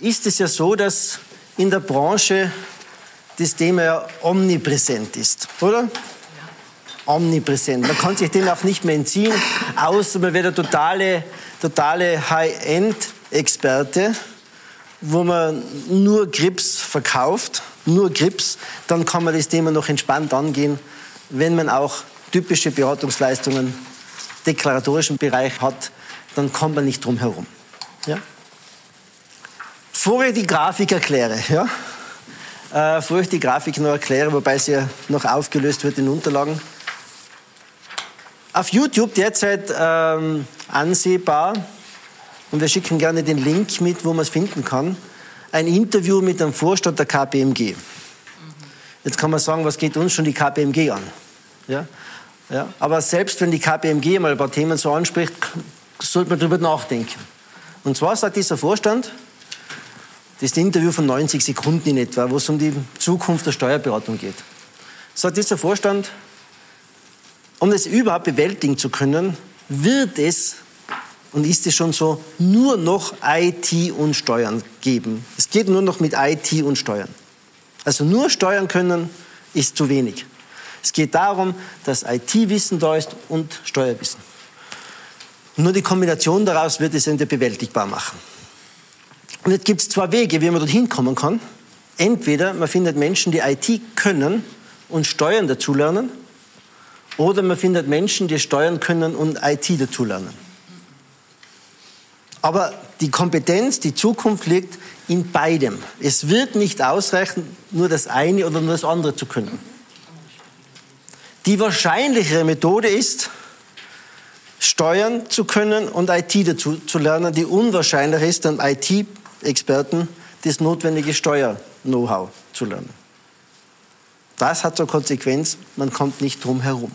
ist es ja so, dass in der Branche das Thema ja omnipräsent ist, oder? Omnipräsent. Man kann sich dem auch nicht mehr entziehen, außer man wird der totale, totale High-End-Experte, wo man nur Grips verkauft, nur Grips, dann kann man das Thema noch entspannt angehen, wenn man auch typische Beratungsleistungen deklaratorischen Bereich hat, dann kommt man nicht drum herum. Ja? Ich die Grafik erkläre, ja, äh, ich die Grafik noch erkläre, wobei sie ja noch aufgelöst wird in Unterlagen. Auf YouTube derzeit ähm, ansehbar, und wir schicken gerne den Link mit, wo man es finden kann, ein Interview mit dem Vorstand der KPMG. Jetzt kann man sagen, was geht uns schon die KPMG an? Ja? Ja? Aber selbst wenn die KPMG mal ein paar Themen so anspricht, sollte man darüber nachdenken. Und zwar sagt dieser Vorstand, das ist ein Interview von 90 Sekunden in etwa, wo es um die Zukunft der Steuerberatung geht. Sagt dieser Vorstand, um das überhaupt bewältigen zu können, wird es und ist es schon so, nur noch IT und Steuern geben. Es geht nur noch mit IT und Steuern. Also nur Steuern können ist zu wenig. Es geht darum, dass IT-Wissen da ist und Steuerwissen. Nur die Kombination daraus wird es entweder bewältigbar machen. Und jetzt gibt es zwei Wege, wie man dorthin kommen kann. Entweder man findet Menschen, die IT können und Steuern dazulernen, oder man findet Menschen, die Steuern können und IT dazulernen. Aber die Kompetenz, die Zukunft liegt in beidem. Es wird nicht ausreichen, nur das eine oder nur das andere zu können. Die wahrscheinlichere Methode ist, steuern zu können und IT dazu zu lernen. Die unwahrscheinlicher ist, dann IT Experten das notwendige Steuer-Know-how zu lernen. Das hat zur Konsequenz, man kommt nicht drum herum.